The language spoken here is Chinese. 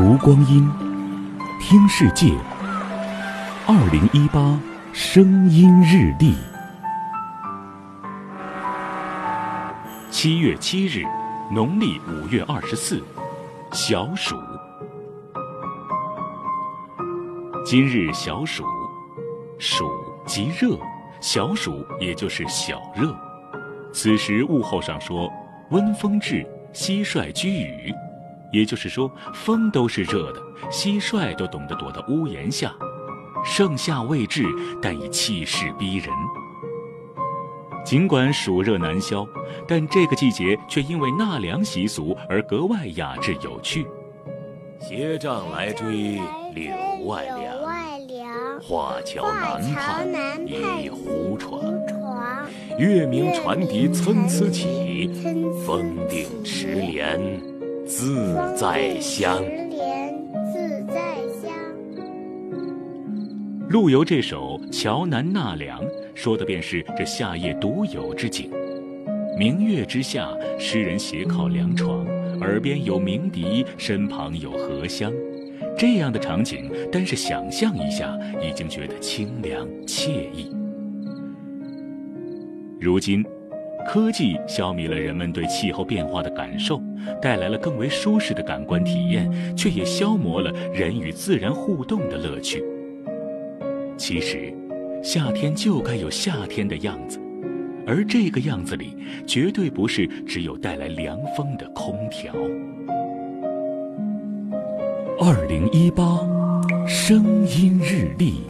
读光阴，听世界。二零一八声音日历，七月七日，农历五月二十四，小暑。今日小暑，暑即热，小暑也就是小热。此时物候上说，温风至，蟋蟀居雨。也就是说，风都是热的，蟋蟀都懂得躲到屋檐下。盛夏未至，但已气势逼人。尽管暑热难消，但这个季节却因为纳凉习俗而格外雅致有趣。斜杖来追柳外凉，画桥南畔一胡床。月明船笛参差起，风定池莲。自在香。陆游这首《桥南纳凉》说的便是这夏夜独有之景。明月之下，诗人斜靠凉床，耳边有鸣笛，身旁有荷香，这样的场景，单是想象一下，已经觉得清凉惬意。如今。科技消弭了人们对气候变化的感受，带来了更为舒适的感官体验，却也消磨了人与自然互动的乐趣。其实，夏天就该有夏天的样子，而这个样子里，绝对不是只有带来凉风的空调。二零一八声音日历。